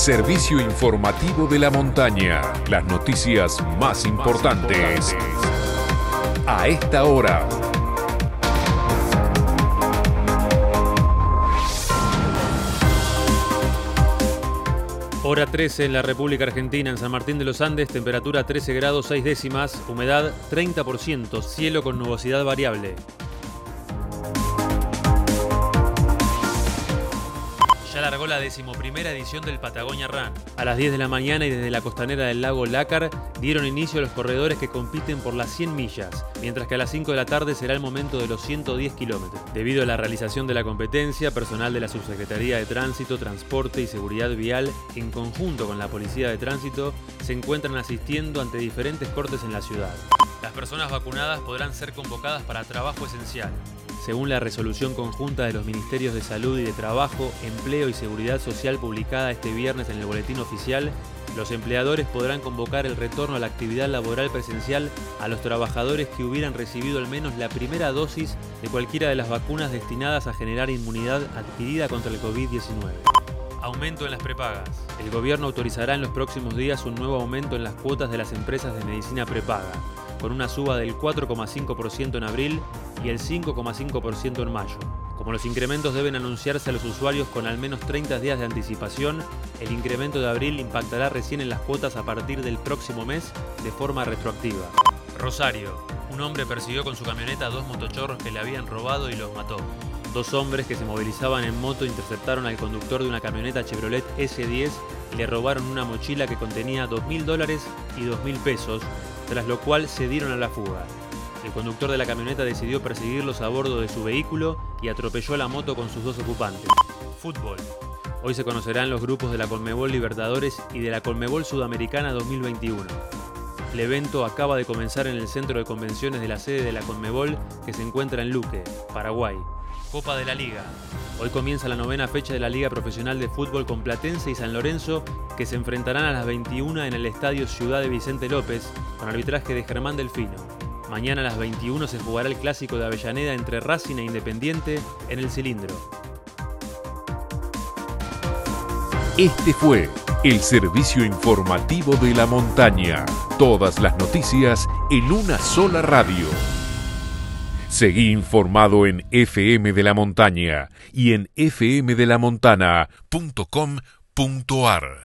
Servicio informativo de la montaña. Las noticias más importantes. A esta hora. Hora 13 en la República Argentina, en San Martín de los Andes, temperatura 13 grados 6 décimas, humedad 30%, cielo con nubosidad variable. Ya largó la decimoprimera edición del Patagonia Run. A las 10 de la mañana y desde la costanera del lago Lácar dieron inicio a los corredores que compiten por las 100 millas, mientras que a las 5 de la tarde será el momento de los 110 kilómetros. Debido a la realización de la competencia, personal de la Subsecretaría de Tránsito, Transporte y Seguridad Vial, en conjunto con la Policía de Tránsito, se encuentran asistiendo ante diferentes cortes en la ciudad. Las personas vacunadas podrán ser convocadas para trabajo esencial. Según la resolución conjunta de los Ministerios de Salud y de Trabajo, Empleo y Seguridad Social publicada este viernes en el Boletín Oficial, los empleadores podrán convocar el retorno a la actividad laboral presencial a los trabajadores que hubieran recibido al menos la primera dosis de cualquiera de las vacunas destinadas a generar inmunidad adquirida contra el COVID-19. Aumento en las prepagas. El gobierno autorizará en los próximos días un nuevo aumento en las cuotas de las empresas de medicina prepaga, con una suba del 4,5% en abril y el 5,5% en mayo. Como los incrementos deben anunciarse a los usuarios con al menos 30 días de anticipación, el incremento de abril impactará recién en las cuotas a partir del próximo mes de forma retroactiva. Rosario. Un hombre persiguió con su camioneta a dos motochorros que le habían robado y los mató. Dos hombres que se movilizaban en moto interceptaron al conductor de una camioneta Chevrolet S10 y le robaron una mochila que contenía 2.000 dólares y 2.000 pesos, tras lo cual se dieron a la fuga. El conductor de la camioneta decidió perseguirlos a bordo de su vehículo y atropelló la moto con sus dos ocupantes. Fútbol. Hoy se conocerán los grupos de la Colmebol Libertadores y de la Colmebol Sudamericana 2021. El evento acaba de comenzar en el centro de convenciones de la sede de la Conmebol que se encuentra en Luque, Paraguay. Copa de la Liga. Hoy comienza la novena fecha de la Liga Profesional de Fútbol con Platense y San Lorenzo que se enfrentarán a las 21 en el Estadio Ciudad de Vicente López con arbitraje de Germán Delfino. Mañana a las 21 se jugará el clásico de Avellaneda entre Racing e Independiente en el cilindro. Este fue el servicio informativo de la montaña. Todas las noticias en una sola radio. Seguí informado en FM de la Montaña y en fmdelamontana.com.ar.